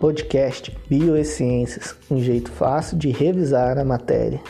Podcast Bioesciências, um jeito fácil de revisar a matéria.